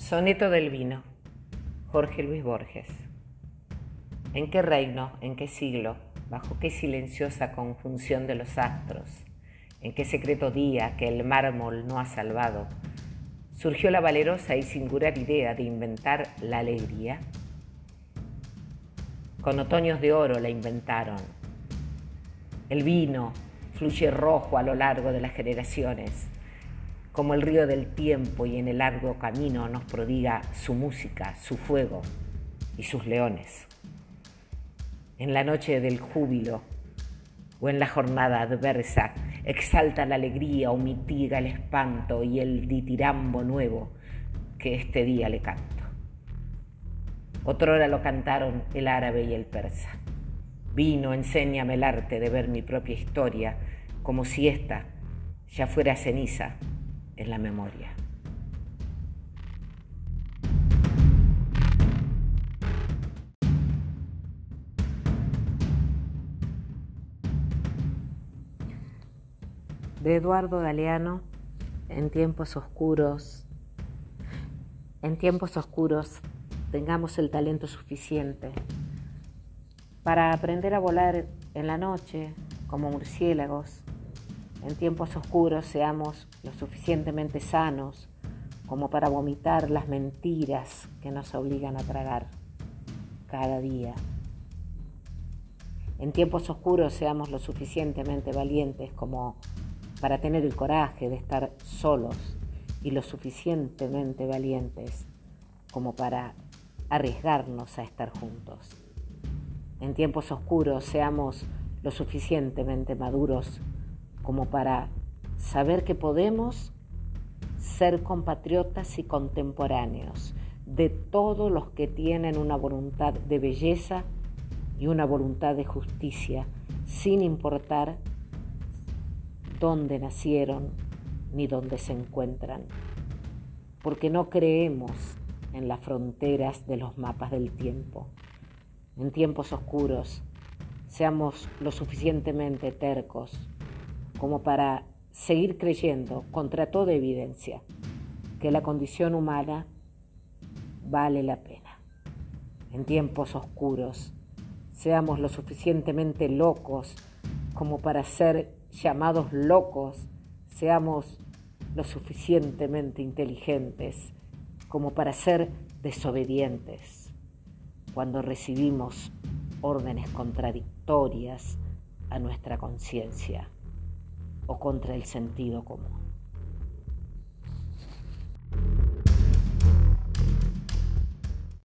Soneto del vino. Jorge Luis Borges. ¿En qué reino, en qué siglo, bajo qué silenciosa conjunción de los astros, en qué secreto día que el mármol no ha salvado, surgió la valerosa y singular idea de inventar la alegría? Con otoños de oro la inventaron. El vino fluye rojo a lo largo de las generaciones como el río del tiempo y en el largo camino nos prodiga su música, su fuego y sus leones. En la noche del júbilo o en la jornada adversa, exalta la alegría o mitiga el espanto y el ditirambo nuevo que este día le canto. Otrora lo cantaron el árabe y el persa. Vino, enséñame el arte de ver mi propia historia, como si ésta ya fuera ceniza en la memoria. De Eduardo Galeano, en tiempos oscuros, en tiempos oscuros tengamos el talento suficiente para aprender a volar en la noche como murciélagos en tiempos oscuros seamos lo suficientemente sanos como para vomitar las mentiras que nos obligan a tragar cada día. En tiempos oscuros seamos lo suficientemente valientes como para tener el coraje de estar solos y lo suficientemente valientes como para arriesgarnos a estar juntos. En tiempos oscuros seamos lo suficientemente maduros como para saber que podemos ser compatriotas y contemporáneos de todos los que tienen una voluntad de belleza y una voluntad de justicia, sin importar dónde nacieron ni dónde se encuentran, porque no creemos en las fronteras de los mapas del tiempo. En tiempos oscuros, seamos lo suficientemente tercos como para seguir creyendo contra toda evidencia que la condición humana vale la pena. En tiempos oscuros, seamos lo suficientemente locos como para ser llamados locos, seamos lo suficientemente inteligentes como para ser desobedientes cuando recibimos órdenes contradictorias a nuestra conciencia o contra el sentido común.